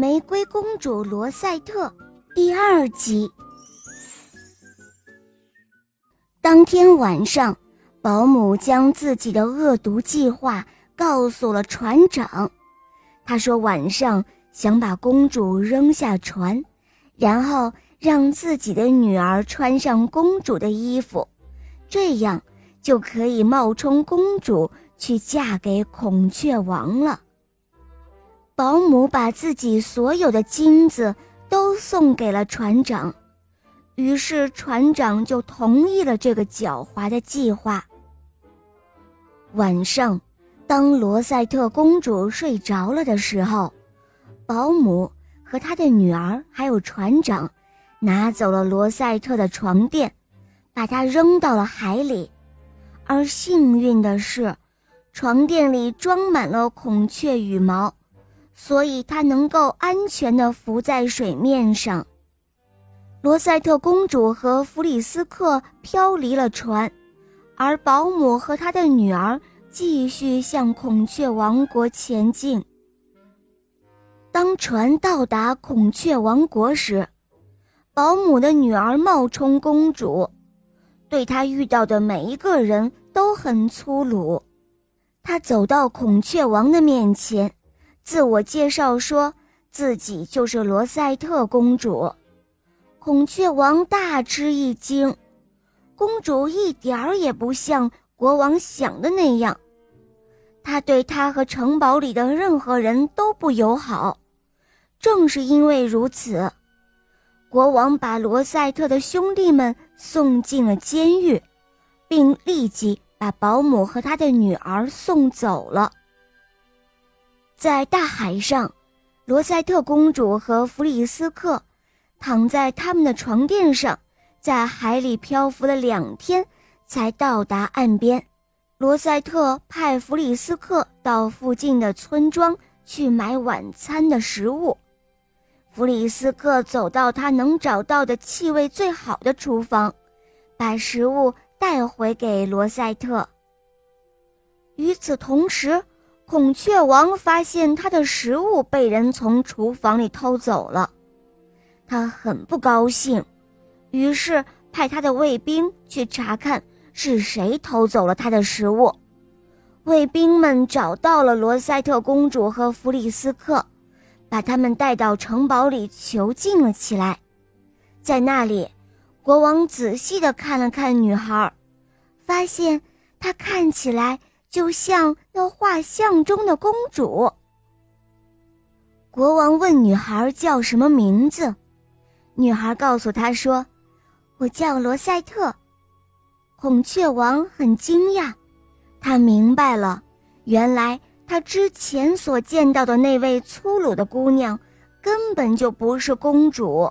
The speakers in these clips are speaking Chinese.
玫瑰公主罗赛特第二集。当天晚上，保姆将自己的恶毒计划告诉了船长。他说晚上想把公主扔下船，然后让自己的女儿穿上公主的衣服，这样就可以冒充公主去嫁给孔雀王了。保姆把自己所有的金子都送给了船长，于是船长就同意了这个狡猾的计划。晚上，当罗塞特公主睡着了的时候，保姆和她的女儿还有船长拿走了罗塞特的床垫，把它扔到了海里。而幸运的是，床垫里装满了孔雀羽毛。所以她能够安全地浮在水面上。罗塞特公主和弗里斯克飘离了船，而保姆和他的女儿继续向孔雀王国前进。当船到达孔雀王国时，保姆的女儿冒充公主，对她遇到的每一个人都很粗鲁。她走到孔雀王的面前。自我介绍说自己就是罗塞特公主，孔雀王大吃一惊，公主一点儿也不像国王想的那样，他对她和城堡里的任何人都不友好。正是因为如此，国王把罗塞特的兄弟们送进了监狱，并立即把保姆和他的女儿送走了。在大海上，罗塞特公主和弗里斯克躺在他们的床垫上，在海里漂浮了两天，才到达岸边。罗塞特派弗里斯克到附近的村庄去买晚餐的食物。弗里斯克走到他能找到的气味最好的厨房，把食物带回给罗塞特。与此同时，孔雀王发现他的食物被人从厨房里偷走了，他很不高兴，于是派他的卫兵去查看是谁偷走了他的食物。卫兵们找到了罗塞特公主和弗里斯克，把他们带到城堡里囚禁了起来。在那里，国王仔细地看了看女孩，发现她看起来。就像那画像中的公主。国王问女孩叫什么名字，女孩告诉他说：“我叫罗塞特。”孔雀王很惊讶，他明白了，原来他之前所见到的那位粗鲁的姑娘根本就不是公主。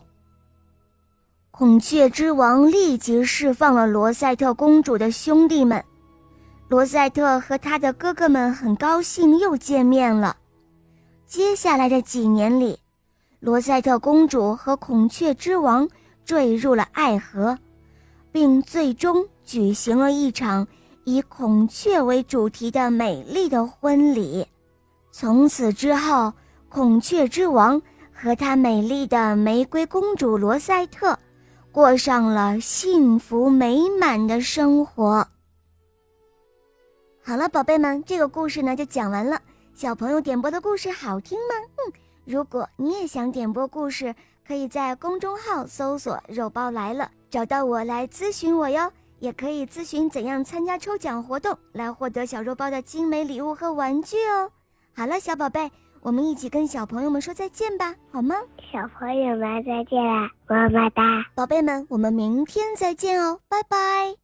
孔雀之王立即释放了罗塞特公主的兄弟们。罗塞特和他的哥哥们很高兴又见面了。接下来的几年里，罗塞特公主和孔雀之王坠入了爱河，并最终举行了一场以孔雀为主题的美丽的婚礼。从此之后，孔雀之王和他美丽的玫瑰公主罗塞特过上了幸福美满的生活。好了，宝贝们，这个故事呢就讲完了。小朋友点播的故事好听吗？嗯，如果你也想点播故事，可以在公众号搜索“肉包来了”，找到我来咨询我哟。也可以咨询怎样参加抽奖活动，来获得小肉包的精美礼物和玩具哦。好了，小宝贝，我们一起跟小朋友们说再见吧，好吗？小朋友们再见啦，么么哒！宝贝们，我们明天再见哦，拜拜。